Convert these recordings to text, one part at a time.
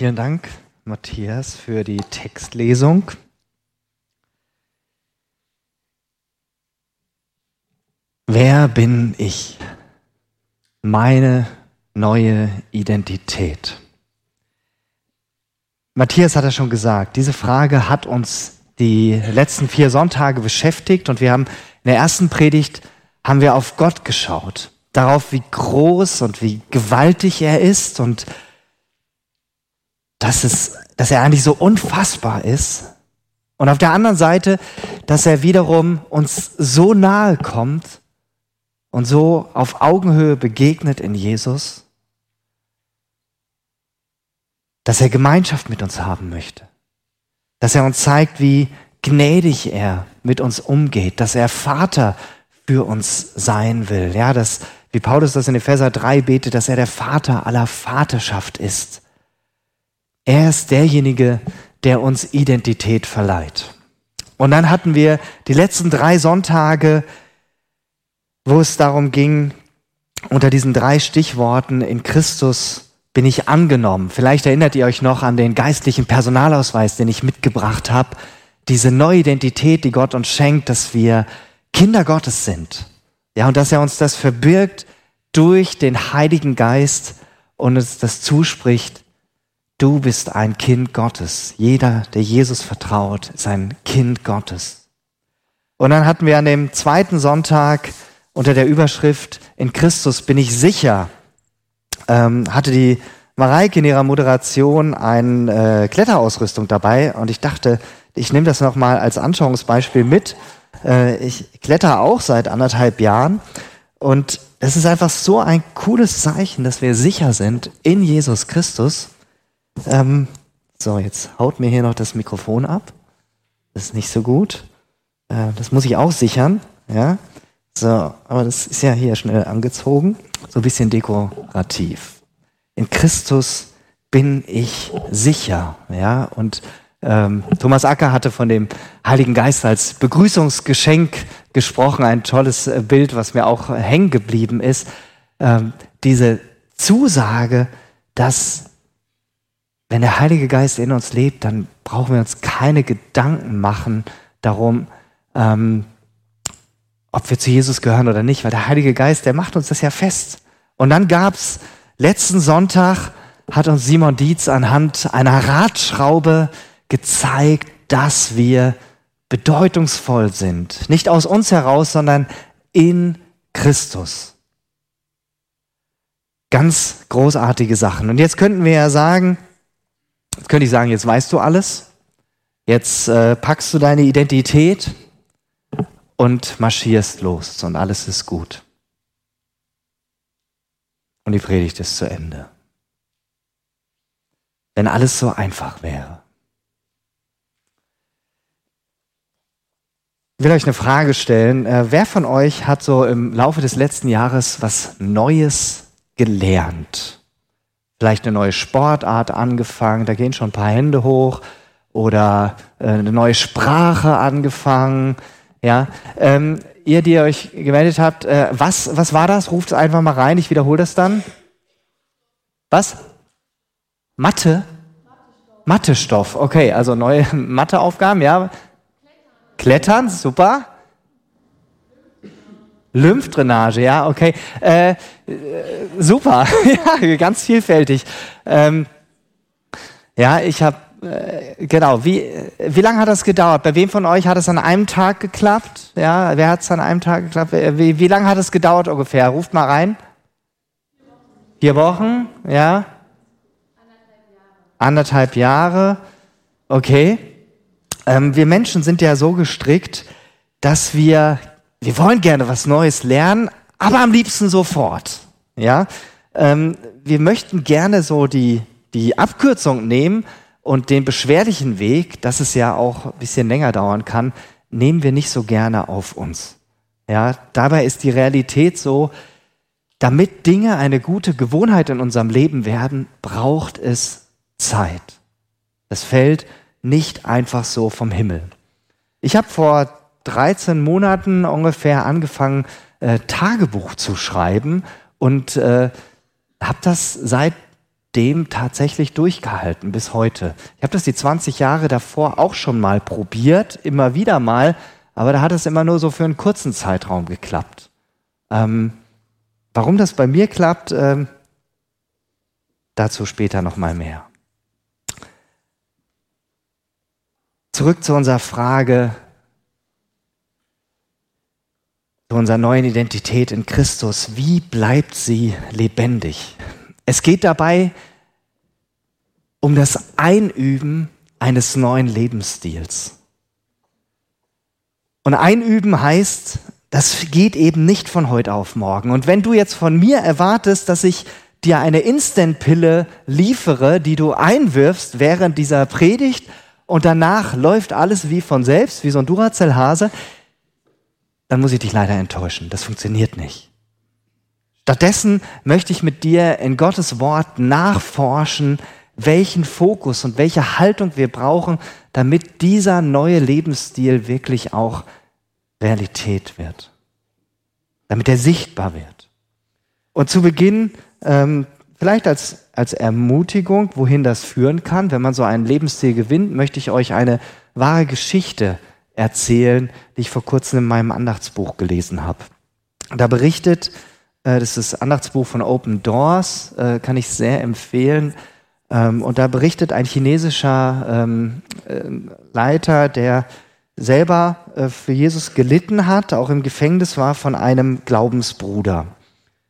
vielen Dank, Matthias, für die Textlesung. Wer bin ich? Meine neue Identität. Matthias hat ja schon gesagt, diese Frage hat uns die letzten vier Sonntage beschäftigt und wir haben in der ersten Predigt haben wir auf Gott geschaut, darauf, wie groß und wie gewaltig er ist und dass, es, dass er eigentlich so unfassbar ist. Und auf der anderen Seite, dass er wiederum uns so nahe kommt und so auf Augenhöhe begegnet in Jesus, dass er Gemeinschaft mit uns haben möchte, dass er uns zeigt, wie gnädig er mit uns umgeht, dass er Vater für uns sein will. Ja, dass, wie Paulus das in Epheser 3 betet, dass er der Vater aller Vaterschaft ist. Er ist derjenige, der uns Identität verleiht. Und dann hatten wir die letzten drei Sonntage, wo es darum ging, unter diesen drei Stichworten in Christus bin ich angenommen. Vielleicht erinnert ihr euch noch an den geistlichen Personalausweis, den ich mitgebracht habe. Diese neue Identität, die Gott uns schenkt, dass wir Kinder Gottes sind. Ja, und dass er uns das verbirgt durch den Heiligen Geist und uns das zuspricht, Du bist ein Kind Gottes. Jeder, der Jesus vertraut, ist ein Kind Gottes. Und dann hatten wir an dem zweiten Sonntag unter der Überschrift In Christus bin ich sicher, ähm, hatte die Mareike in ihrer Moderation eine äh, Kletterausrüstung dabei und ich dachte, ich nehme das nochmal als Anschauungsbeispiel mit. Äh, ich kletter auch seit anderthalb Jahren und es ist einfach so ein cooles Zeichen, dass wir sicher sind in Jesus Christus. Ähm, so, jetzt haut mir hier noch das Mikrofon ab. Das ist nicht so gut. Äh, das muss ich auch sichern. Ja. So, aber das ist ja hier schnell angezogen. So ein bisschen dekorativ. In Christus bin ich sicher. Ja. Und ähm, Thomas Acker hatte von dem Heiligen Geist als Begrüßungsgeschenk gesprochen. Ein tolles äh, Bild, was mir auch hängen geblieben ist. Ähm, diese Zusage, dass wenn der Heilige Geist in uns lebt, dann brauchen wir uns keine Gedanken machen darum, ähm, ob wir zu Jesus gehören oder nicht, weil der Heilige Geist, der macht uns das ja fest. Und dann gab's letzten Sonntag, hat uns Simon Dietz anhand einer Radschraube gezeigt, dass wir bedeutungsvoll sind. Nicht aus uns heraus, sondern in Christus. Ganz großartige Sachen. Und jetzt könnten wir ja sagen, Jetzt könnte ich sagen, jetzt weißt du alles, jetzt äh, packst du deine Identität und marschierst los und alles ist gut. Und die Predigt ist zu Ende. Wenn alles so einfach wäre. Ich will euch eine Frage stellen. Äh, wer von euch hat so im Laufe des letzten Jahres was Neues gelernt? Vielleicht eine neue Sportart angefangen, da gehen schon ein paar Hände hoch oder äh, eine neue Sprache angefangen. Ja, ähm, ihr, die ihr euch gemeldet habt, äh, was, was war das? Ruft es einfach mal rein, ich wiederhole das dann. Was? Mathe? Mathestoff, okay, also neue Matheaufgaben, ja. Klettern, super. Lymphdrainage, ja, okay. Äh, äh, super, ja, ganz vielfältig. Ähm, ja, ich habe, äh, genau, wie, wie lange hat das gedauert? Bei wem von euch hat es an einem Tag geklappt? Ja, wer hat es an einem Tag geklappt? Wie, wie lange hat es gedauert ungefähr? Ruft mal rein. Vier Wochen, ja. Anderthalb Jahre, okay. Ähm, wir Menschen sind ja so gestrickt, dass wir wir wollen gerne was Neues lernen, aber am liebsten sofort. Ja, ähm, wir möchten gerne so die, die Abkürzung nehmen und den beschwerlichen Weg, dass es ja auch ein bisschen länger dauern kann, nehmen wir nicht so gerne auf uns. Ja, dabei ist die Realität so, damit Dinge eine gute Gewohnheit in unserem Leben werden, braucht es Zeit. Es fällt nicht einfach so vom Himmel. Ich habe vor 13 Monaten ungefähr angefangen, äh, Tagebuch zu schreiben und äh, habe das seit dem tatsächlich durchgehalten bis heute. Ich habe das die 20 Jahre davor auch schon mal probiert, immer wieder mal, aber da hat es immer nur so für einen kurzen Zeitraum geklappt. Ähm, warum das bei mir klappt, ähm, dazu später noch mal mehr. Zurück zu unserer Frage, zu unserer neuen Identität in Christus. Wie bleibt sie lebendig? Es geht dabei um das Einüben eines neuen Lebensstils. Und Einüben heißt, das geht eben nicht von heute auf morgen. Und wenn du jetzt von mir erwartest, dass ich dir eine Instant-Pille liefere, die du einwirfst während dieser Predigt und danach läuft alles wie von selbst, wie so ein Duracell-Hase, dann muss ich dich leider enttäuschen. Das funktioniert nicht. Stattdessen möchte ich mit dir in Gottes Wort nachforschen, welchen Fokus und welche Haltung wir brauchen, damit dieser neue Lebensstil wirklich auch Realität wird. Damit er sichtbar wird. Und zu Beginn, ähm, vielleicht als, als Ermutigung, wohin das führen kann, wenn man so einen Lebensstil gewinnt, möchte ich euch eine wahre Geschichte erzählen, die ich vor kurzem in meinem Andachtsbuch gelesen habe. Da berichtet, äh, das ist das Andachtsbuch von Open Doors, äh, kann ich sehr empfehlen, ähm, und da berichtet ein chinesischer ähm, äh, Leiter, der selber äh, für Jesus gelitten hat, auch im Gefängnis war von einem Glaubensbruder,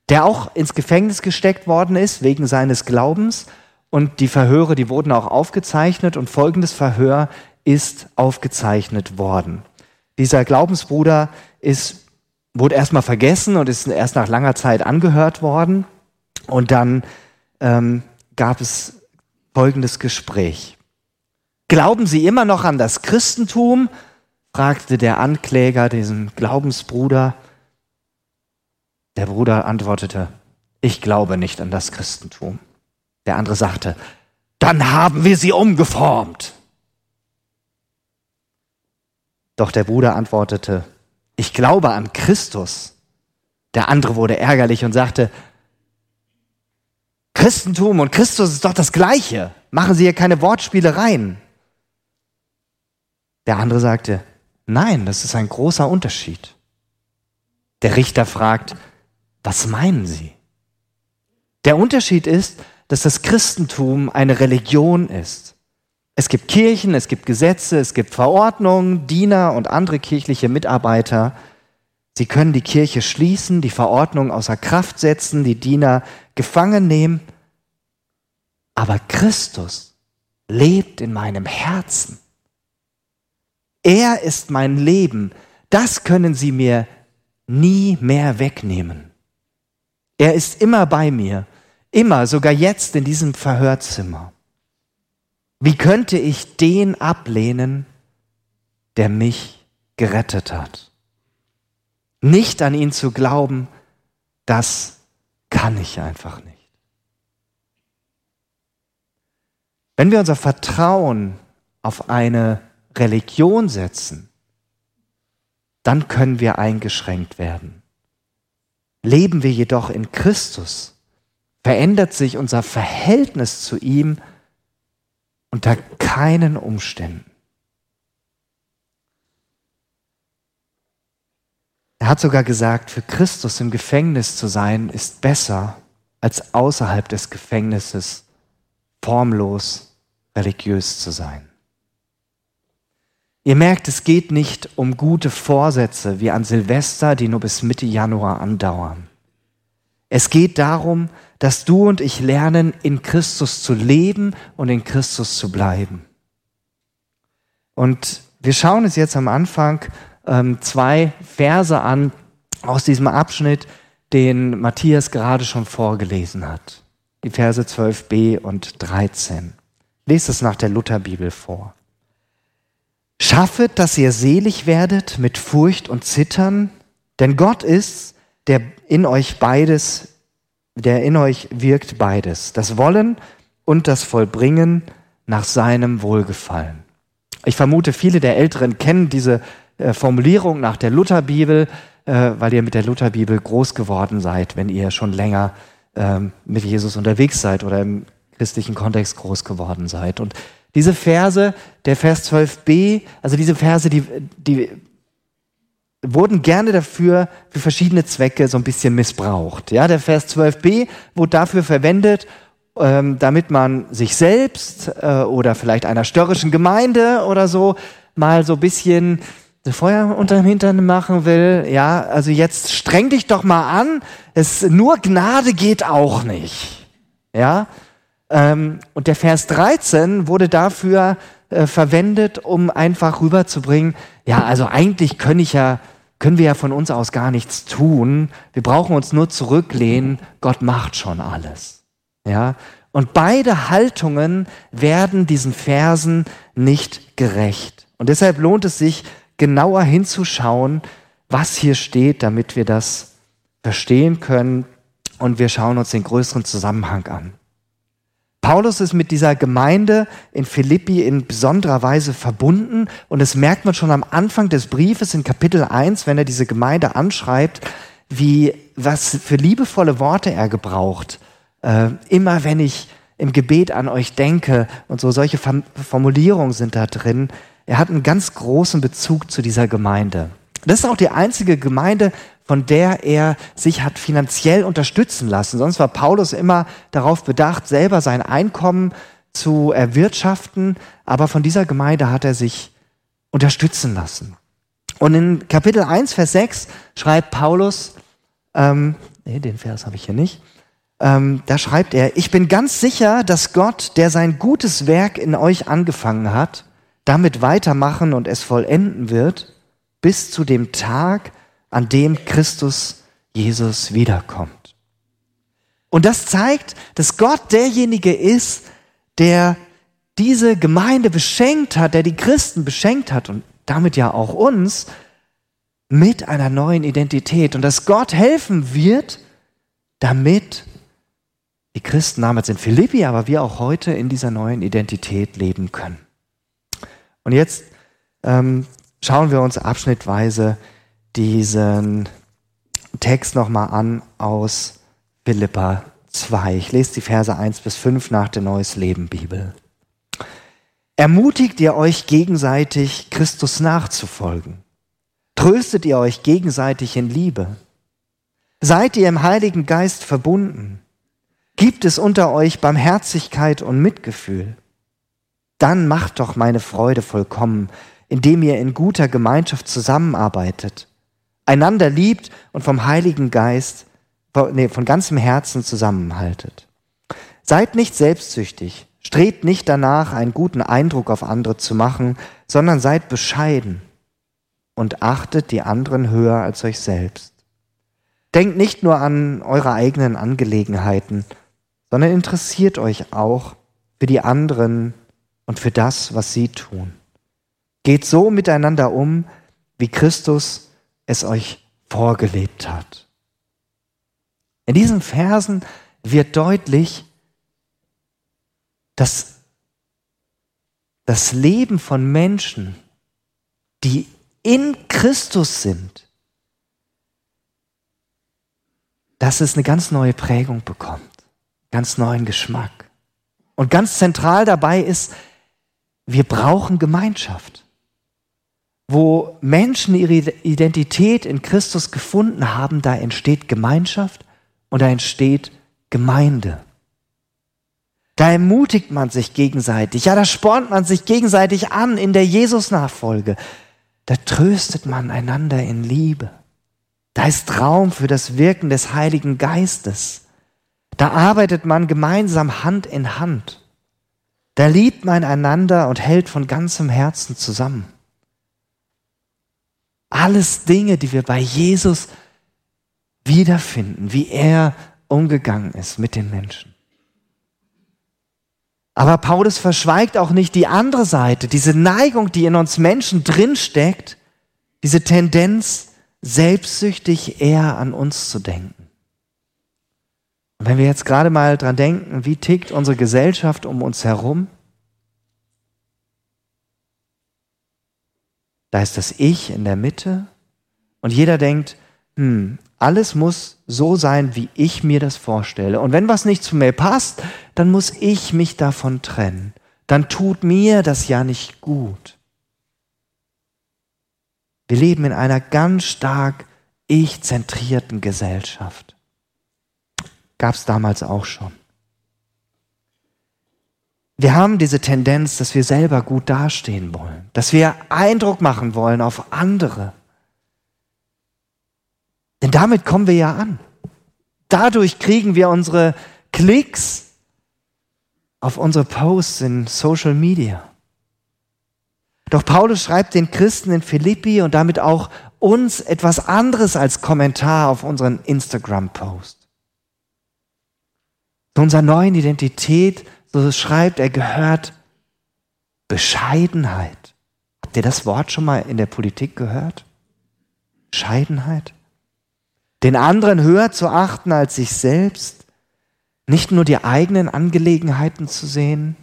der auch ins Gefängnis gesteckt worden ist wegen seines Glaubens. Und die Verhöre, die wurden auch aufgezeichnet und folgendes Verhör ist aufgezeichnet worden. Dieser Glaubensbruder ist, wurde erstmal vergessen und ist erst nach langer Zeit angehört worden. Und dann ähm, gab es folgendes Gespräch. Glauben Sie immer noch an das Christentum? fragte der Ankläger diesen Glaubensbruder. Der Bruder antwortete, ich glaube nicht an das Christentum. Der andere sagte, dann haben wir sie umgeformt. Doch der Bruder antwortete, ich glaube an Christus. Der andere wurde ärgerlich und sagte, Christentum und Christus ist doch das Gleiche. Machen Sie hier keine Wortspielereien. Der andere sagte, nein, das ist ein großer Unterschied. Der Richter fragt, was meinen Sie? Der Unterschied ist, dass das Christentum eine Religion ist. Es gibt Kirchen, es gibt Gesetze, es gibt Verordnungen, Diener und andere kirchliche Mitarbeiter. Sie können die Kirche schließen, die Verordnung außer Kraft setzen, die Diener gefangen nehmen. Aber Christus lebt in meinem Herzen. Er ist mein Leben. Das können Sie mir nie mehr wegnehmen. Er ist immer bei mir, immer, sogar jetzt in diesem Verhörzimmer. Wie könnte ich den ablehnen, der mich gerettet hat? Nicht an ihn zu glauben, das kann ich einfach nicht. Wenn wir unser Vertrauen auf eine Religion setzen, dann können wir eingeschränkt werden. Leben wir jedoch in Christus, verändert sich unser Verhältnis zu ihm unter keinen Umständen. Er hat sogar gesagt, für Christus im Gefängnis zu sein, ist besser, als außerhalb des Gefängnisses formlos religiös zu sein. Ihr merkt, es geht nicht um gute Vorsätze wie an Silvester, die nur bis Mitte Januar andauern. Es geht darum, dass du und ich lernen, in Christus zu leben und in Christus zu bleiben. Und wir schauen uns jetzt am Anfang ähm, zwei Verse an aus diesem Abschnitt, den Matthias gerade schon vorgelesen hat. Die Verse 12b und 13. Lest es nach der Lutherbibel vor. Schaffet, dass ihr selig werdet mit Furcht und Zittern, denn Gott ist, der in euch beides, der in euch wirkt beides, das Wollen und das Vollbringen nach seinem Wohlgefallen. Ich vermute, viele der Älteren kennen diese äh, Formulierung nach der Lutherbibel, äh, weil ihr mit der Lutherbibel groß geworden seid, wenn ihr schon länger ähm, mit Jesus unterwegs seid oder im christlichen Kontext groß geworden seid. Und diese Verse, der Vers 12b, also diese Verse, die, die wurden gerne dafür für verschiedene Zwecke so ein bisschen missbraucht. Ja, der Vers 12b wurde dafür verwendet, ähm, damit man sich selbst äh, oder vielleicht einer störrischen Gemeinde oder so mal so ein bisschen Feuer unter dem Hintern machen will. Ja, also jetzt streng dich doch mal an. Es nur Gnade geht auch nicht. Ja, ähm, und der Vers 13 wurde dafür äh, verwendet, um einfach rüberzubringen. Ja, also eigentlich können ich ja können wir ja von uns aus gar nichts tun. Wir brauchen uns nur zurücklehnen. Gott macht schon alles. Ja? Und beide Haltungen werden diesen Versen nicht gerecht. Und deshalb lohnt es sich, genauer hinzuschauen, was hier steht, damit wir das verstehen können. Und wir schauen uns den größeren Zusammenhang an. Paulus ist mit dieser Gemeinde in Philippi in besonderer Weise verbunden und das merkt man schon am Anfang des Briefes in Kapitel 1, wenn er diese Gemeinde anschreibt, wie was für liebevolle Worte er gebraucht. Äh, immer wenn ich im Gebet an euch denke und so solche Formulierungen sind da drin. Er hat einen ganz großen Bezug zu dieser Gemeinde. Das ist auch die einzige Gemeinde, von der er sich hat finanziell unterstützen lassen. Sonst war Paulus immer darauf bedacht, selber sein Einkommen zu erwirtschaften, aber von dieser Gemeinde hat er sich unterstützen lassen. Und in Kapitel 1, Vers 6 schreibt Paulus, ähm, nee, den Vers habe ich hier nicht, ähm, da schreibt er, ich bin ganz sicher, dass Gott, der sein gutes Werk in euch angefangen hat, damit weitermachen und es vollenden wird, bis zu dem Tag, an dem Christus Jesus wiederkommt. Und das zeigt, dass Gott derjenige ist, der diese Gemeinde beschenkt hat, der die Christen beschenkt hat und damit ja auch uns mit einer neuen Identität und dass Gott helfen wird, damit die Christen damals in Philippi, aber wir auch heute in dieser neuen Identität leben können. Und jetzt ähm, schauen wir uns abschnittweise diesen Text nochmal an aus Philippa 2. Ich lese die Verse 1 bis 5 nach der Neues Leben Bibel. Ermutigt ihr euch gegenseitig, Christus nachzufolgen? Tröstet ihr euch gegenseitig in Liebe? Seid ihr im Heiligen Geist verbunden? Gibt es unter euch Barmherzigkeit und Mitgefühl? Dann macht doch meine Freude vollkommen, indem ihr in guter Gemeinschaft zusammenarbeitet einander liebt und vom Heiligen Geist, nee, von ganzem Herzen zusammenhaltet. Seid nicht selbstsüchtig, strebt nicht danach, einen guten Eindruck auf andere zu machen, sondern seid bescheiden und achtet die anderen höher als euch selbst. Denkt nicht nur an eure eigenen Angelegenheiten, sondern interessiert euch auch für die anderen und für das, was sie tun. Geht so miteinander um, wie Christus es euch vorgelebt hat. In diesen Versen wird deutlich, dass das Leben von Menschen, die in Christus sind, dass es eine ganz neue Prägung bekommt, ganz neuen Geschmack. Und ganz zentral dabei ist, wir brauchen Gemeinschaft wo Menschen ihre Identität in Christus gefunden haben, da entsteht Gemeinschaft und da entsteht Gemeinde. Da ermutigt man sich gegenseitig, ja, da spornt man sich gegenseitig an in der Jesus-Nachfolge. Da tröstet man einander in Liebe. Da ist Raum für das Wirken des Heiligen Geistes. Da arbeitet man gemeinsam Hand in Hand. Da liebt man einander und hält von ganzem Herzen zusammen. Alles Dinge, die wir bei Jesus wiederfinden, wie er umgegangen ist mit den Menschen. Aber Paulus verschweigt auch nicht die andere Seite, diese Neigung, die in uns Menschen drinsteckt, diese Tendenz, selbstsüchtig eher an uns zu denken. Und wenn wir jetzt gerade mal dran denken, wie tickt unsere Gesellschaft um uns herum, Da ist das Ich in der Mitte und jeder denkt, hm, alles muss so sein, wie ich mir das vorstelle. Und wenn was nicht zu mir passt, dann muss ich mich davon trennen. Dann tut mir das ja nicht gut. Wir leben in einer ganz stark ich-zentrierten Gesellschaft. Gab es damals auch schon. Wir haben diese Tendenz, dass wir selber gut dastehen wollen, dass wir Eindruck machen wollen auf andere. Denn damit kommen wir ja an. Dadurch kriegen wir unsere Klicks auf unsere Posts in Social Media. Doch Paulus schreibt den Christen in Philippi und damit auch uns etwas anderes als Kommentar auf unseren Instagram-Post. Zu unserer neuen Identität so schreibt er, gehört Bescheidenheit. Habt ihr das Wort schon mal in der Politik gehört? Bescheidenheit? Den anderen höher zu achten als sich selbst, nicht nur die eigenen Angelegenheiten zu sehen,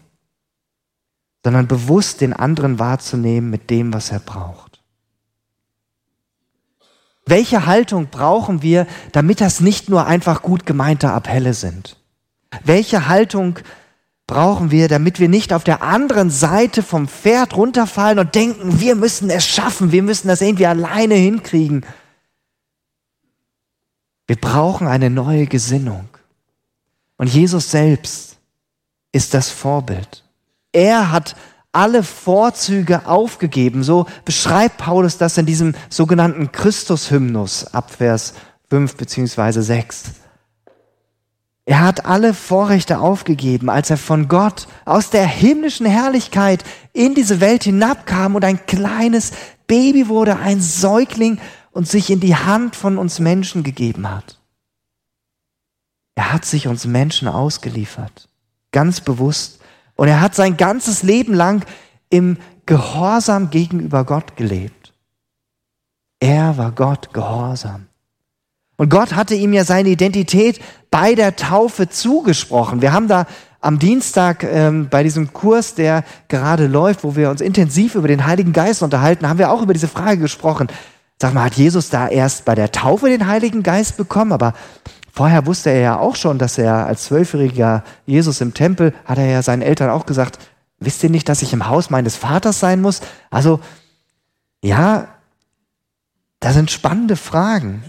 sondern bewusst den anderen wahrzunehmen mit dem, was er braucht. Welche Haltung brauchen wir, damit das nicht nur einfach gut gemeinte Appelle sind? Welche Haltung brauchen wir, damit wir nicht auf der anderen Seite vom Pferd runterfallen und denken, wir müssen es schaffen, wir müssen das irgendwie alleine hinkriegen. Wir brauchen eine neue Gesinnung. Und Jesus selbst ist das Vorbild. Er hat alle Vorzüge aufgegeben. So beschreibt Paulus das in diesem sogenannten Christus-Hymnus ab Vers 5 beziehungsweise 6. Er hat alle Vorrechte aufgegeben, als er von Gott aus der himmlischen Herrlichkeit in diese Welt hinabkam und ein kleines Baby wurde, ein Säugling und sich in die Hand von uns Menschen gegeben hat. Er hat sich uns Menschen ausgeliefert, ganz bewusst. Und er hat sein ganzes Leben lang im Gehorsam gegenüber Gott gelebt. Er war Gott gehorsam. Und Gott hatte ihm ja seine Identität bei der Taufe zugesprochen. Wir haben da am Dienstag ähm, bei diesem Kurs, der gerade läuft, wo wir uns intensiv über den Heiligen Geist unterhalten, haben wir auch über diese Frage gesprochen. Sag mal, hat Jesus da erst bei der Taufe den Heiligen Geist bekommen? Aber vorher wusste er ja auch schon, dass er als zwölfjähriger Jesus im Tempel, hat er ja seinen Eltern auch gesagt, wisst ihr nicht, dass ich im Haus meines Vaters sein muss? Also, ja, das sind spannende Fragen.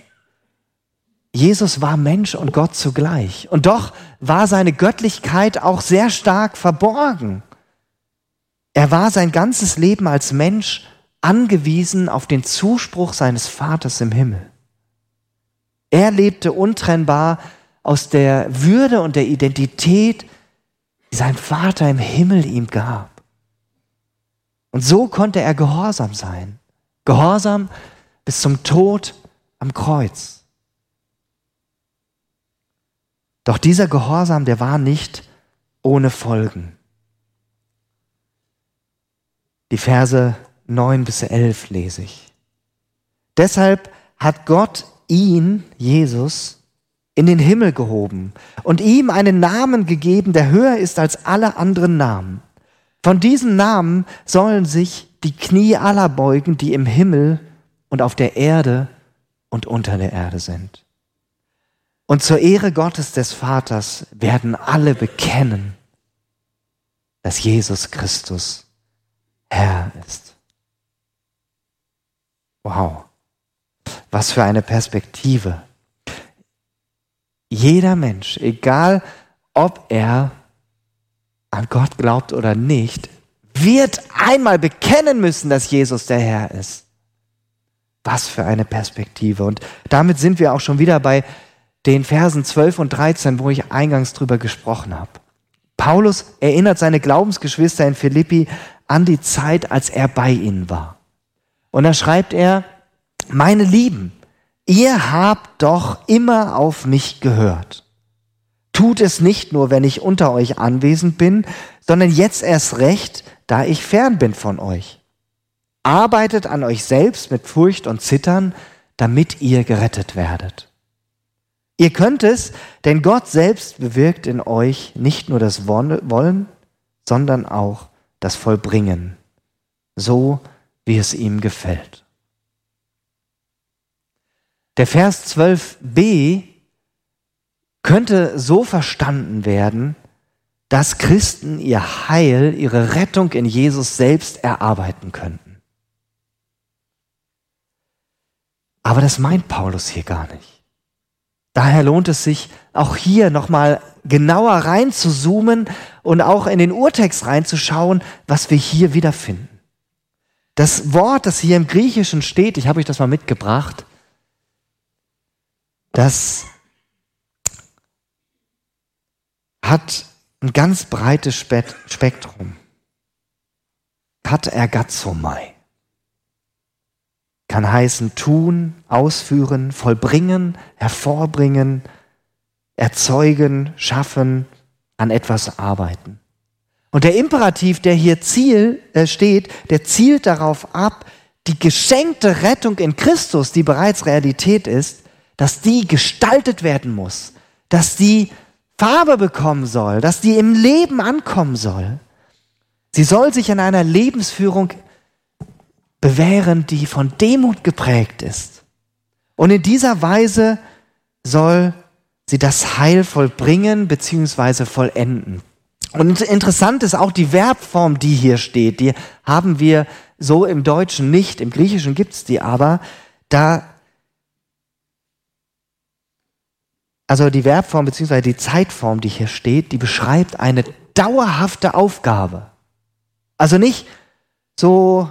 Jesus war Mensch und Gott zugleich. Und doch war seine Göttlichkeit auch sehr stark verborgen. Er war sein ganzes Leben als Mensch angewiesen auf den Zuspruch seines Vaters im Himmel. Er lebte untrennbar aus der Würde und der Identität, die sein Vater im Himmel ihm gab. Und so konnte er gehorsam sein. Gehorsam bis zum Tod am Kreuz. Doch dieser Gehorsam, der war nicht ohne Folgen. Die Verse 9 bis 11 lese ich. Deshalb hat Gott ihn, Jesus, in den Himmel gehoben und ihm einen Namen gegeben, der höher ist als alle anderen Namen. Von diesem Namen sollen sich die Knie aller beugen, die im Himmel und auf der Erde und unter der Erde sind. Und zur Ehre Gottes des Vaters werden alle bekennen, dass Jesus Christus Herr ist. Wow, was für eine Perspektive. Jeder Mensch, egal ob er an Gott glaubt oder nicht, wird einmal bekennen müssen, dass Jesus der Herr ist. Was für eine Perspektive. Und damit sind wir auch schon wieder bei den Versen 12 und 13, wo ich eingangs drüber gesprochen habe. Paulus erinnert seine Glaubensgeschwister in Philippi an die Zeit, als er bei ihnen war. Und da schreibt er, meine Lieben, ihr habt doch immer auf mich gehört. Tut es nicht nur, wenn ich unter euch anwesend bin, sondern jetzt erst recht, da ich fern bin von euch. Arbeitet an euch selbst mit Furcht und Zittern, damit ihr gerettet werdet. Ihr könnt es, denn Gott selbst bewirkt in euch nicht nur das Wollen, sondern auch das Vollbringen, so wie es ihm gefällt. Der Vers 12b könnte so verstanden werden, dass Christen ihr Heil, ihre Rettung in Jesus selbst erarbeiten könnten. Aber das meint Paulus hier gar nicht. Daher lohnt es sich, auch hier nochmal genauer reinzuzoomen und auch in den Urtext reinzuschauen, was wir hier wiederfinden. Das Wort, das hier im Griechischen steht, ich habe euch das mal mitgebracht, das hat ein ganz breites Spektrum. Kat ergazomai. Kann heißen tun, ausführen, vollbringen, hervorbringen, erzeugen, schaffen, an etwas arbeiten. Und der Imperativ, der hier Ziel äh, steht, der zielt darauf ab, die geschenkte Rettung in Christus, die bereits Realität ist, dass die gestaltet werden muss, dass die Farbe bekommen soll, dass die im Leben ankommen soll. Sie soll sich in einer Lebensführung bewähren, die von Demut geprägt ist. Und in dieser Weise soll sie das Heil vollbringen bzw. vollenden. Und interessant ist auch die Verbform, die hier steht. Die haben wir so im Deutschen nicht, im Griechischen gibt es die aber. Da Also die Verbform bzw. die Zeitform, die hier steht, die beschreibt eine dauerhafte Aufgabe. Also nicht so,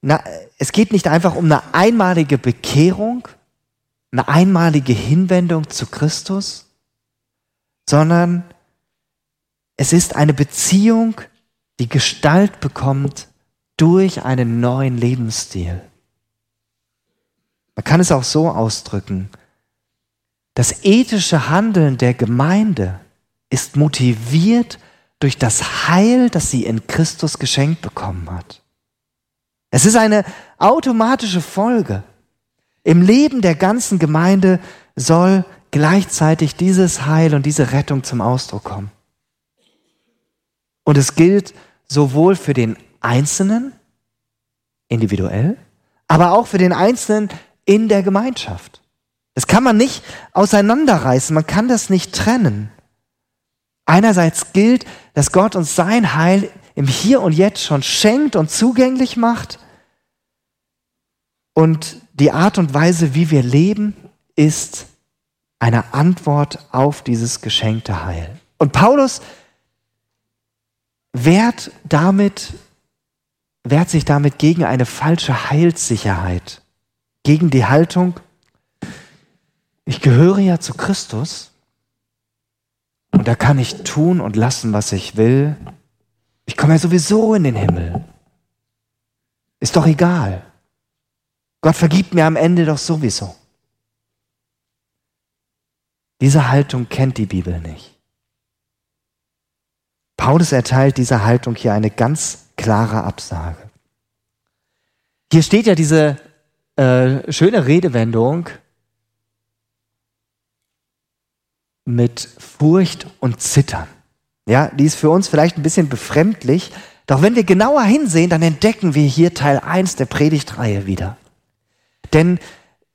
na, es geht nicht einfach um eine einmalige Bekehrung, eine einmalige Hinwendung zu Christus, sondern es ist eine Beziehung, die Gestalt bekommt durch einen neuen Lebensstil. Man kann es auch so ausdrücken, das ethische Handeln der Gemeinde ist motiviert durch das Heil, das sie in Christus geschenkt bekommen hat. Es ist eine automatische Folge. Im Leben der ganzen Gemeinde soll gleichzeitig dieses Heil und diese Rettung zum Ausdruck kommen. Und es gilt sowohl für den Einzelnen, individuell, aber auch für den Einzelnen in der Gemeinschaft. Das kann man nicht auseinanderreißen, man kann das nicht trennen. Einerseits gilt, dass Gott uns sein Heil im Hier und Jetzt schon schenkt und zugänglich macht. Und die Art und Weise, wie wir leben, ist eine Antwort auf dieses geschenkte Heil. Und Paulus wehrt damit, wehrt sich damit gegen eine falsche Heilssicherheit, gegen die Haltung, ich gehöre ja zu Christus und da kann ich tun und lassen, was ich will. Ich komme ja sowieso in den Himmel. Ist doch egal. Gott vergibt mir am Ende doch sowieso. Diese Haltung kennt die Bibel nicht. Paulus erteilt dieser Haltung hier eine ganz klare Absage. Hier steht ja diese äh, schöne Redewendung, mit Furcht und Zittern. Ja, die ist für uns vielleicht ein bisschen befremdlich, doch wenn wir genauer hinsehen, dann entdecken wir hier Teil 1 der Predigtreihe wieder. Denn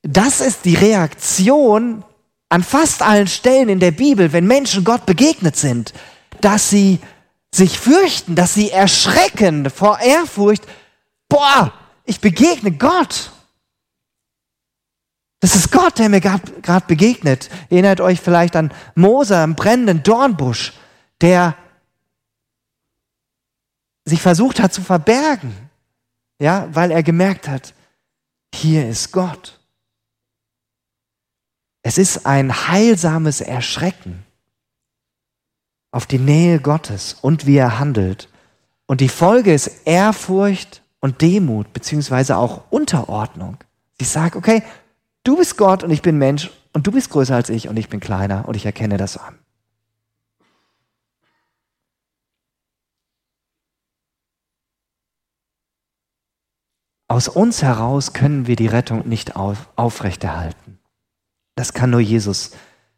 das ist die Reaktion an fast allen Stellen in der Bibel, wenn Menschen Gott begegnet sind, dass sie sich fürchten, dass sie erschrecken vor Ehrfurcht. Boah, ich begegne Gott. Das ist Gott, der mir gerade begegnet. Erinnert euch vielleicht an Mose im brennenden Dornbusch, der sich versucht hat zu verbergen, ja, weil er gemerkt hat, hier ist Gott. Es ist ein heilsames Erschrecken auf die Nähe Gottes und wie er handelt. Und die Folge ist Ehrfurcht und Demut, beziehungsweise auch Unterordnung. Ich sage, okay, Du bist Gott und ich bin Mensch und du bist größer als ich und ich bin kleiner und ich erkenne das an. Aus uns heraus können wir die Rettung nicht auf, aufrechterhalten. Das kann nur Jesus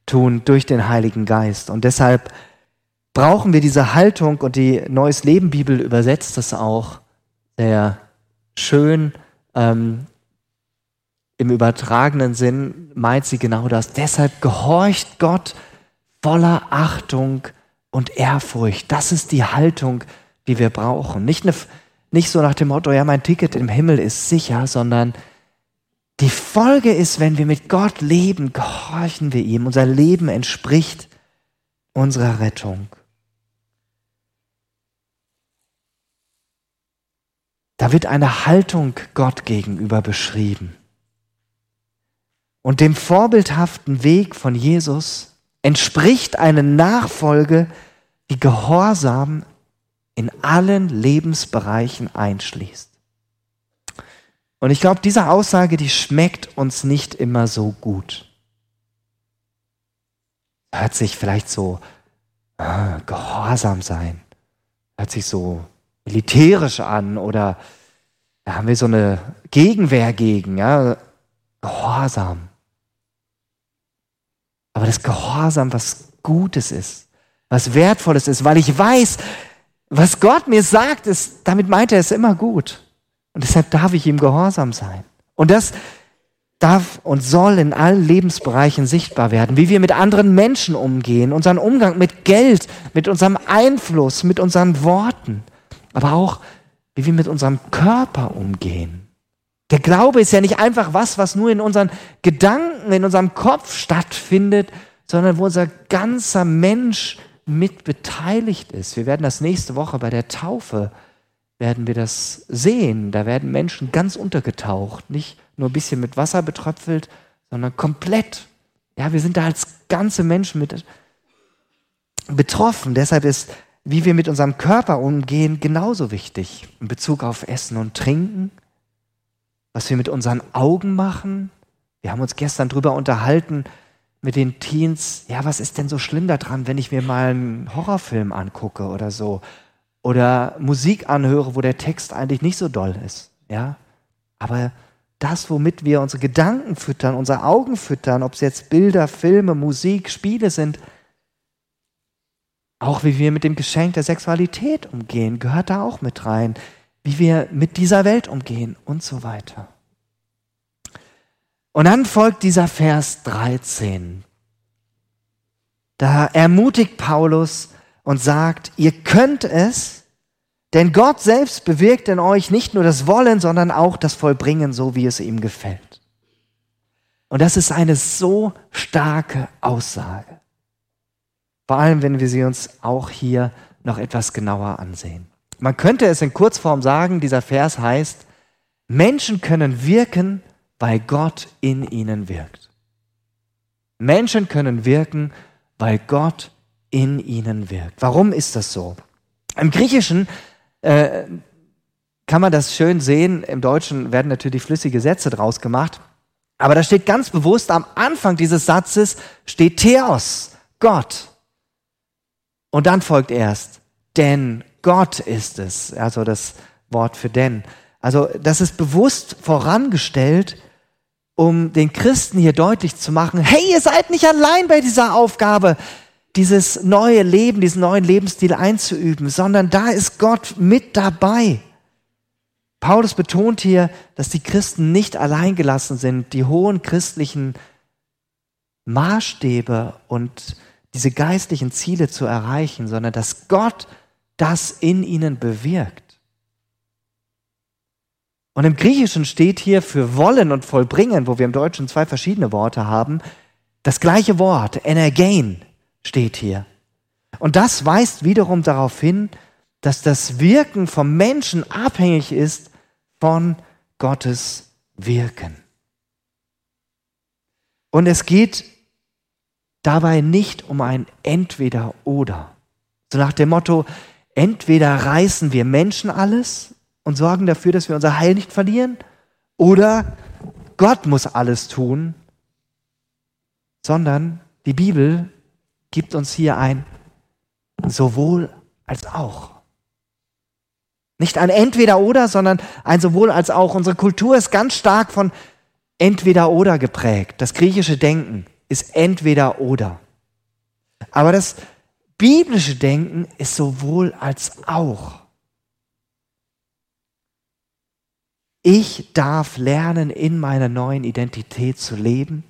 tun durch den Heiligen Geist. Und deshalb brauchen wir diese Haltung und die Neues Leben Bibel übersetzt das auch sehr schön. Ähm, im übertragenen Sinn meint sie genau das. Deshalb gehorcht Gott voller Achtung und Ehrfurcht. Das ist die Haltung, die wir brauchen. Nicht, eine, nicht so nach dem Motto, ja, mein Ticket im Himmel ist sicher, sondern die Folge ist, wenn wir mit Gott leben, gehorchen wir ihm. Unser Leben entspricht unserer Rettung. Da wird eine Haltung Gott gegenüber beschrieben. Und dem vorbildhaften Weg von Jesus entspricht eine Nachfolge, die Gehorsam in allen Lebensbereichen einschließt. Und ich glaube, diese Aussage, die schmeckt uns nicht immer so gut. Hört sich vielleicht so äh, gehorsam sein, hört sich so militärisch an oder da haben wir so eine Gegenwehr gegen, ja, Gehorsam. Aber das Gehorsam, was Gutes ist, was Wertvolles ist, weil ich weiß, was Gott mir sagt, ist, damit meint er es immer gut. Und deshalb darf ich ihm gehorsam sein. Und das darf und soll in allen Lebensbereichen sichtbar werden, wie wir mit anderen Menschen umgehen, unseren Umgang mit Geld, mit unserem Einfluss, mit unseren Worten, aber auch wie wir mit unserem Körper umgehen. Der Glaube ist ja nicht einfach was, was nur in unseren Gedanken, in unserem Kopf stattfindet, sondern wo unser ganzer Mensch mit beteiligt ist. Wir werden das nächste Woche bei der Taufe werden wir das sehen. Da werden Menschen ganz untergetaucht, nicht nur ein bisschen mit Wasser betröpfelt, sondern komplett. Ja, wir sind da als ganze Menschen mit betroffen. Deshalb ist, wie wir mit unserem Körper umgehen, genauso wichtig in Bezug auf Essen und Trinken was wir mit unseren Augen machen. Wir haben uns gestern darüber unterhalten mit den Teens, ja, was ist denn so schlimm daran, wenn ich mir mal einen Horrorfilm angucke oder so oder Musik anhöre, wo der Text eigentlich nicht so doll ist, ja? Aber das, womit wir unsere Gedanken füttern, unsere Augen füttern, ob es jetzt Bilder, Filme, Musik, Spiele sind, auch wie wir mit dem Geschenk der Sexualität umgehen, gehört da auch mit rein wie wir mit dieser Welt umgehen und so weiter. Und dann folgt dieser Vers 13. Da ermutigt Paulus und sagt, ihr könnt es, denn Gott selbst bewirkt in euch nicht nur das Wollen, sondern auch das Vollbringen, so wie es ihm gefällt. Und das ist eine so starke Aussage. Vor allem, wenn wir sie uns auch hier noch etwas genauer ansehen. Man könnte es in Kurzform sagen, dieser Vers heißt, Menschen können wirken, weil Gott in ihnen wirkt. Menschen können wirken, weil Gott in ihnen wirkt. Warum ist das so? Im Griechischen äh, kann man das schön sehen. Im Deutschen werden natürlich flüssige Sätze draus gemacht. Aber da steht ganz bewusst am Anfang dieses Satzes steht Theos, Gott. Und dann folgt erst, denn Gott ist es, also das Wort für denn. Also das ist bewusst vorangestellt, um den Christen hier deutlich zu machen, hey, ihr seid nicht allein bei dieser Aufgabe, dieses neue Leben, diesen neuen Lebensstil einzuüben, sondern da ist Gott mit dabei. Paulus betont hier, dass die Christen nicht alleingelassen sind, die hohen christlichen Maßstäbe und diese geistlichen Ziele zu erreichen, sondern dass Gott das in ihnen bewirkt. Und im Griechischen steht hier für wollen und vollbringen, wo wir im Deutschen zwei verschiedene Worte haben, das gleiche Wort, energein, steht hier. Und das weist wiederum darauf hin, dass das Wirken vom Menschen abhängig ist von Gottes Wirken. Und es geht dabei nicht um ein Entweder-Oder. So nach dem Motto, Entweder reißen wir Menschen alles und sorgen dafür, dass wir unser Heil nicht verlieren, oder Gott muss alles tun, sondern die Bibel gibt uns hier ein sowohl als auch. Nicht ein entweder oder, sondern ein sowohl als auch. Unsere Kultur ist ganz stark von entweder oder geprägt. Das griechische Denken ist entweder oder. Aber das biblische Denken ist sowohl als auch. Ich darf lernen, in meiner neuen Identität zu leben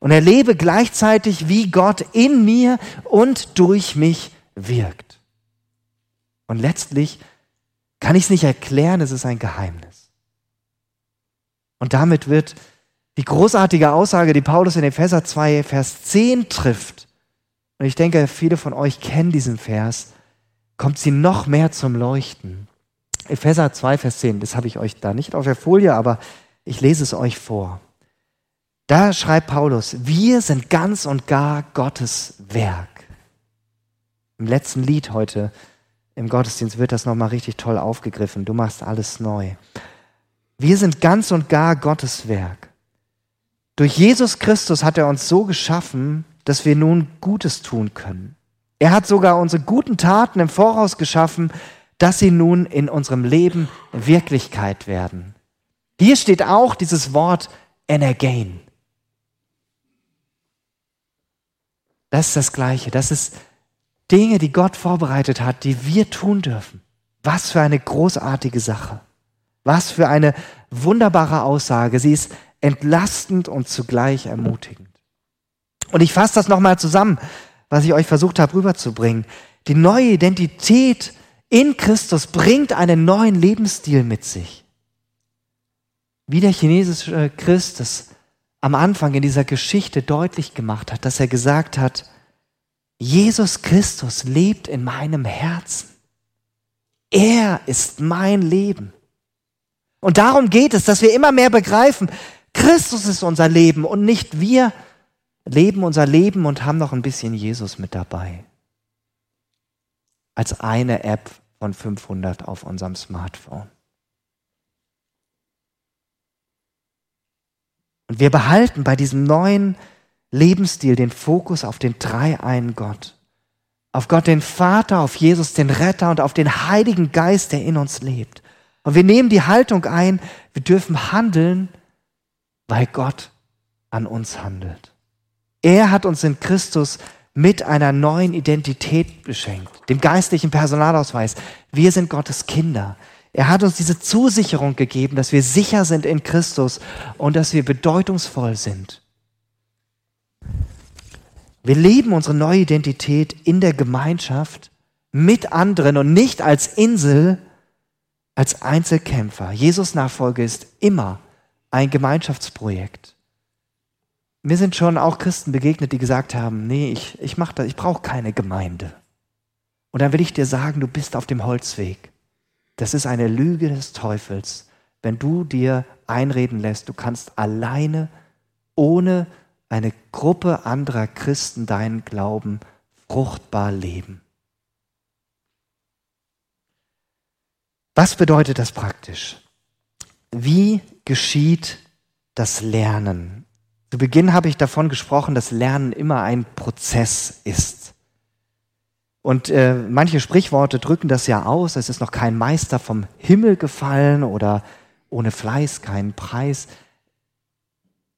und erlebe gleichzeitig, wie Gott in mir und durch mich wirkt. Und letztlich kann ich es nicht erklären, es ist ein Geheimnis. Und damit wird die großartige Aussage, die Paulus in Epheser 2, Vers 10 trifft, und ich denke, viele von euch kennen diesen Vers, kommt sie noch mehr zum Leuchten. Epheser 2, Vers 10, das habe ich euch da nicht auf der Folie, aber ich lese es euch vor. Da schreibt Paulus, wir sind ganz und gar Gottes Werk. Im letzten Lied heute im Gottesdienst wird das nochmal richtig toll aufgegriffen. Du machst alles neu. Wir sind ganz und gar Gottes Werk. Durch Jesus Christus hat er uns so geschaffen, dass wir nun Gutes tun können. Er hat sogar unsere guten Taten im Voraus geschaffen, dass sie nun in unserem Leben Wirklichkeit werden. Hier steht auch dieses Wort and. Das ist das Gleiche. Das ist Dinge, die Gott vorbereitet hat, die wir tun dürfen. Was für eine großartige Sache. Was für eine wunderbare Aussage. Sie ist entlastend und zugleich ermutigend. Und ich fasse das nochmal zusammen, was ich euch versucht habe rüberzubringen. Die neue Identität in Christus bringt einen neuen Lebensstil mit sich. Wie der chinesische Christ es am Anfang in dieser Geschichte deutlich gemacht hat, dass er gesagt hat, Jesus Christus lebt in meinem Herzen. Er ist mein Leben. Und darum geht es, dass wir immer mehr begreifen, Christus ist unser Leben und nicht wir leben unser Leben und haben noch ein bisschen Jesus mit dabei als eine App von 500 auf unserem Smartphone. Und wir behalten bei diesem neuen Lebensstil den Fokus auf den dreieinen Gott. Auf Gott den Vater, auf Jesus den Retter und auf den Heiligen Geist, der in uns lebt. Und wir nehmen die Haltung ein, wir dürfen handeln, weil Gott an uns handelt. Er hat uns in Christus mit einer neuen Identität beschenkt, dem geistlichen Personalausweis. Wir sind Gottes Kinder. Er hat uns diese Zusicherung gegeben, dass wir sicher sind in Christus und dass wir bedeutungsvoll sind. Wir leben unsere neue Identität in der Gemeinschaft mit anderen und nicht als Insel, als Einzelkämpfer. Jesus Nachfolge ist immer ein Gemeinschaftsprojekt. Mir sind schon auch Christen begegnet, die gesagt haben, nee, ich, ich mach das, ich brauche keine Gemeinde. Und dann will ich dir sagen, du bist auf dem Holzweg. Das ist eine Lüge des Teufels, wenn du dir einreden lässt, du kannst alleine, ohne eine Gruppe anderer Christen deinen Glauben fruchtbar leben. Was bedeutet das praktisch? Wie geschieht das Lernen? Zu Beginn habe ich davon gesprochen, dass Lernen immer ein Prozess ist. Und äh, manche Sprichworte drücken das ja aus. Es ist noch kein Meister vom Himmel gefallen oder ohne Fleiß keinen Preis.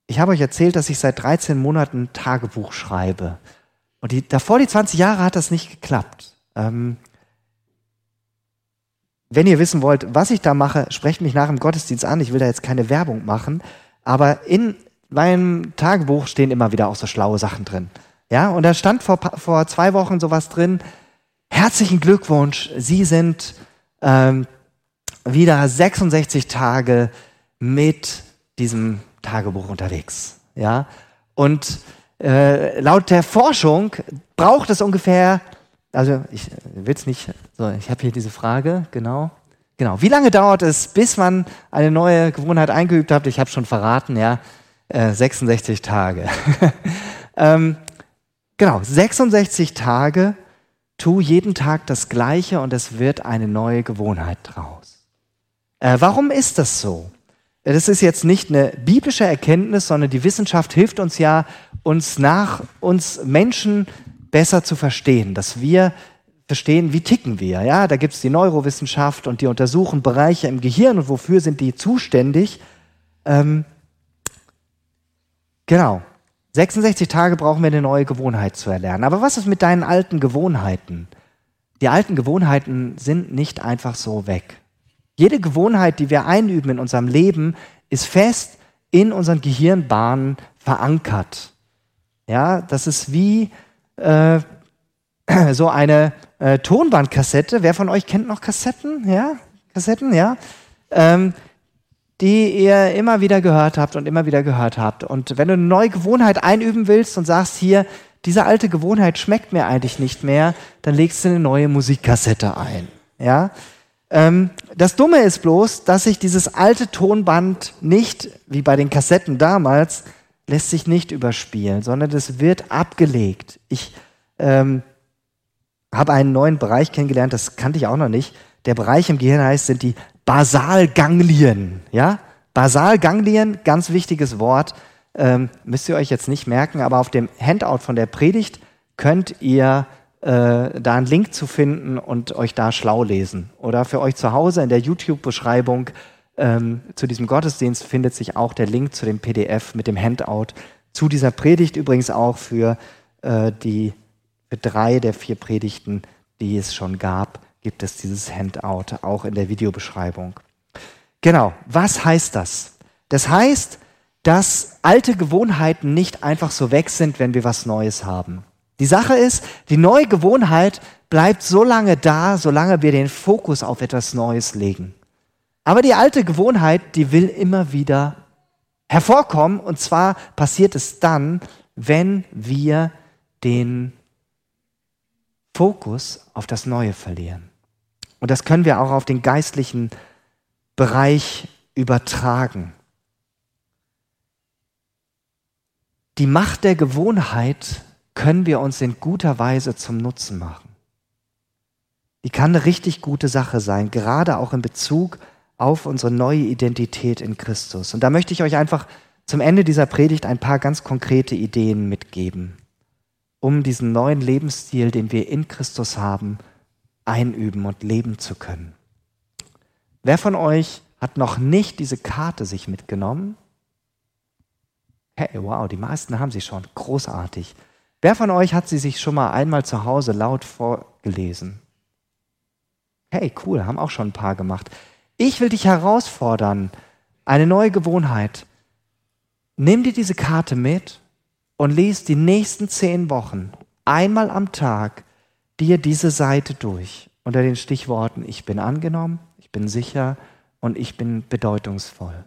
Ich habe euch erzählt, dass ich seit 13 Monaten Tagebuch schreibe. Und die, davor die 20 Jahre hat das nicht geklappt. Ähm, wenn ihr wissen wollt, was ich da mache, sprecht mich nach dem Gottesdienst an. Ich will da jetzt keine Werbung machen. Aber in meinem Tagebuch stehen immer wieder auch so schlaue Sachen drin. Ja, und da stand vor, vor zwei Wochen sowas drin. Herzlichen Glückwunsch, Sie sind ähm, wieder 66 Tage mit diesem Tagebuch unterwegs. Ja, und äh, laut der Forschung braucht es ungefähr, also ich will es nicht, so, ich habe hier diese Frage, genau. Genau. Wie lange dauert es, bis man eine neue Gewohnheit eingeübt hat? Ich habe schon verraten, ja. 66 äh, Tage. ähm, genau, 66 Tage, tu jeden Tag das Gleiche und es wird eine neue Gewohnheit draus. Äh, warum ist das so? Das ist jetzt nicht eine biblische Erkenntnis, sondern die Wissenschaft hilft uns ja, uns nach uns Menschen besser zu verstehen, dass wir verstehen, wie ticken wir. Ja, da gibt es die Neurowissenschaft und die untersuchen Bereiche im Gehirn und wofür sind die zuständig. Ähm, Genau. 66 Tage brauchen wir eine neue Gewohnheit zu erlernen. Aber was ist mit deinen alten Gewohnheiten? Die alten Gewohnheiten sind nicht einfach so weg. Jede Gewohnheit, die wir einüben in unserem Leben, ist fest in unseren Gehirnbahnen verankert. Ja, das ist wie äh, so eine äh, Tonbandkassette. Wer von euch kennt noch Kassetten? Ja, Kassetten, ja. Ähm, die ihr immer wieder gehört habt und immer wieder gehört habt. Und wenn du eine neue Gewohnheit einüben willst und sagst hier, diese alte Gewohnheit schmeckt mir eigentlich nicht mehr, dann legst du eine neue Musikkassette ein. Ja? Ähm, das Dumme ist bloß, dass sich dieses alte Tonband nicht, wie bei den Kassetten damals, lässt sich nicht überspielen, sondern es wird abgelegt. Ich ähm, habe einen neuen Bereich kennengelernt, das kannte ich auch noch nicht. Der Bereich im Gehirn heißt, sind die Basalganglien. Ja? Basalganglien, ganz wichtiges Wort, ähm, müsst ihr euch jetzt nicht merken, aber auf dem Handout von der Predigt könnt ihr äh, da einen Link zu finden und euch da schlau lesen. Oder für euch zu Hause in der YouTube-Beschreibung ähm, zu diesem Gottesdienst findet sich auch der Link zu dem PDF mit dem Handout zu dieser Predigt, übrigens auch für äh, die für drei der vier Predigten, die es schon gab, gibt es dieses Handout auch in der Videobeschreibung. Genau, was heißt das? Das heißt, dass alte Gewohnheiten nicht einfach so weg sind, wenn wir was Neues haben. Die Sache ist, die neue Gewohnheit bleibt so lange da, solange wir den Fokus auf etwas Neues legen. Aber die alte Gewohnheit, die will immer wieder hervorkommen. Und zwar passiert es dann, wenn wir den Fokus auf das Neue verlieren. Und das können wir auch auf den geistlichen Bereich übertragen. Die Macht der Gewohnheit können wir uns in guter Weise zum Nutzen machen. Die kann eine richtig gute Sache sein, gerade auch in Bezug auf unsere neue Identität in Christus. Und da möchte ich euch einfach zum Ende dieser Predigt ein paar ganz konkrete Ideen mitgeben, um diesen neuen Lebensstil, den wir in Christus haben, einüben und leben zu können. Wer von euch hat noch nicht diese Karte sich mitgenommen? Hey, wow, die meisten haben sie schon. Großartig. Wer von euch hat sie sich schon mal einmal zu Hause laut vorgelesen? Hey, cool, haben auch schon ein paar gemacht. Ich will dich herausfordern, eine neue Gewohnheit. Nimm dir diese Karte mit und lies die nächsten zehn Wochen einmal am Tag dir diese Seite durch unter den Stichworten Ich bin angenommen, ich bin sicher und ich bin bedeutungsvoll.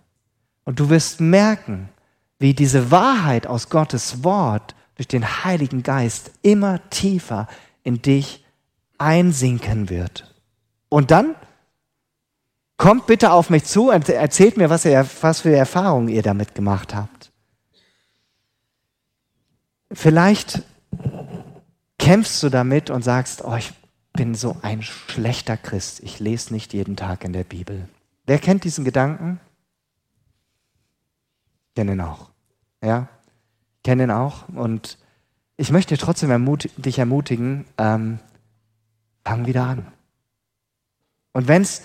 Und du wirst merken, wie diese Wahrheit aus Gottes Wort durch den Heiligen Geist immer tiefer in dich einsinken wird. Und dann kommt bitte auf mich zu und erzählt mir, was, ihr, was für Erfahrungen ihr damit gemacht habt. Vielleicht kämpfst du damit und sagst, oh, ich bin so ein schlechter Christ, ich lese nicht jeden Tag in der Bibel. Wer kennt diesen Gedanken? Ich kenne ihn auch. Ja, kenne ihn auch. Und ich möchte trotzdem ermut dich ermutigen, ähm, fang wieder an. Und wenn es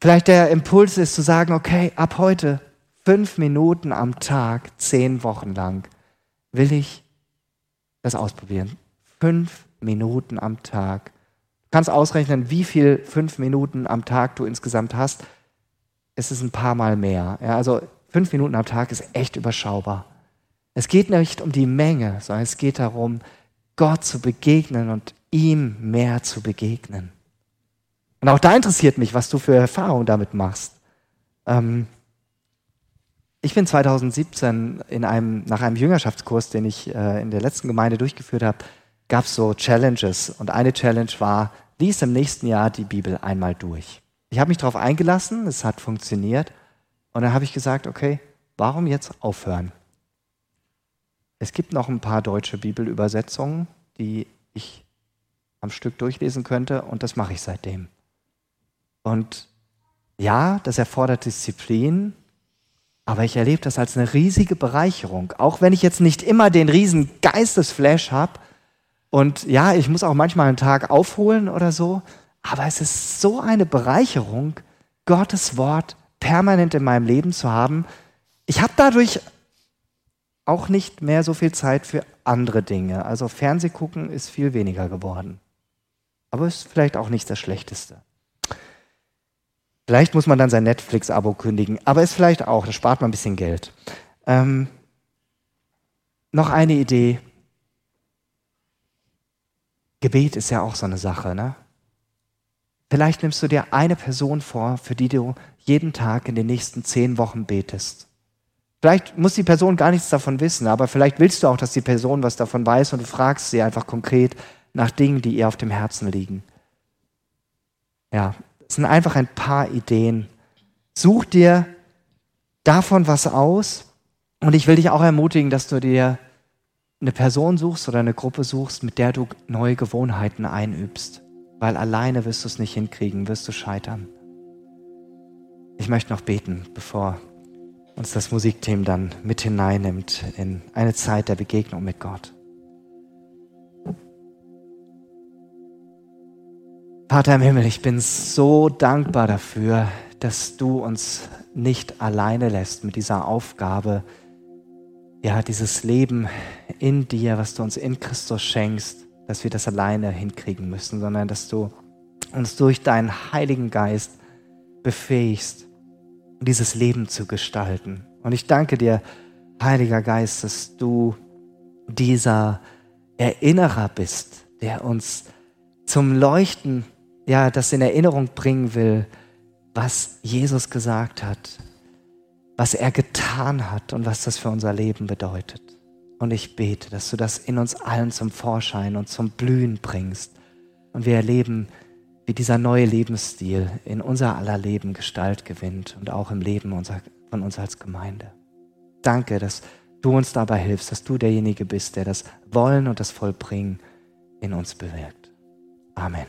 vielleicht der Impuls ist zu sagen, okay, ab heute fünf Minuten am Tag, zehn Wochen lang, will ich das ausprobieren. Fünf Minuten am Tag. Du kannst ausrechnen, wie viel fünf Minuten am Tag du insgesamt hast. Es ist ein paar Mal mehr. Ja, also fünf Minuten am Tag ist echt überschaubar. Es geht nicht um die Menge, sondern es geht darum, Gott zu begegnen und ihm mehr zu begegnen. Und auch da interessiert mich, was du für Erfahrungen damit machst. Ähm, ich bin 2017 in einem, nach einem Jüngerschaftskurs, den ich äh, in der letzten Gemeinde durchgeführt habe, gab es so Challenges. Und eine Challenge war, lies im nächsten Jahr die Bibel einmal durch. Ich habe mich darauf eingelassen, es hat funktioniert. Und dann habe ich gesagt, okay, warum jetzt aufhören? Es gibt noch ein paar deutsche Bibelübersetzungen, die ich am Stück durchlesen könnte und das mache ich seitdem. Und ja, das erfordert Disziplin, aber ich erlebe das als eine riesige Bereicherung. Auch wenn ich jetzt nicht immer den riesen Geistesflash habe und ja, ich muss auch manchmal einen Tag aufholen oder so, aber es ist so eine Bereicherung, Gottes Wort permanent in meinem Leben zu haben. Ich habe dadurch auch nicht mehr so viel Zeit für andere Dinge. Also Fernsehgucken ist viel weniger geworden. Aber ist vielleicht auch nicht das Schlechteste. Vielleicht muss man dann sein Netflix-Abo kündigen, aber ist vielleicht auch, das spart man ein bisschen Geld. Ähm, noch eine Idee. Gebet ist ja auch so eine Sache, ne? Vielleicht nimmst du dir eine Person vor, für die du jeden Tag in den nächsten zehn Wochen betest. Vielleicht muss die Person gar nichts davon wissen, aber vielleicht willst du auch, dass die Person was davon weiß und du fragst sie einfach konkret nach Dingen, die ihr auf dem Herzen liegen. Ja, sind einfach ein paar Ideen. Such dir davon was aus und ich will dich auch ermutigen, dass du dir eine Person suchst oder eine Gruppe suchst, mit der du neue Gewohnheiten einübst. Weil alleine wirst du es nicht hinkriegen, wirst du scheitern. Ich möchte noch beten, bevor uns das Musikteam dann mit hineinnimmt in eine Zeit der Begegnung mit Gott. Vater im Himmel, ich bin so dankbar dafür, dass du uns nicht alleine lässt mit dieser Aufgabe, ja, dieses Leben in dir, was du uns in Christus schenkst, dass wir das alleine hinkriegen müssen, sondern dass du uns durch deinen Heiligen Geist befähigst, dieses Leben zu gestalten. Und ich danke dir, Heiliger Geist, dass du dieser Erinnerer bist, der uns zum Leuchten, ja, das in Erinnerung bringen will, was Jesus gesagt hat, was er getan hat und was das für unser Leben bedeutet. Und ich bete, dass du das in uns allen zum Vorschein und zum Blühen bringst. Und wir erleben, wie dieser neue Lebensstil in unser aller Leben Gestalt gewinnt und auch im Leben unser, von uns als Gemeinde. Danke, dass du uns dabei hilfst, dass du derjenige bist, der das Wollen und das Vollbringen in uns bewirkt. Amen.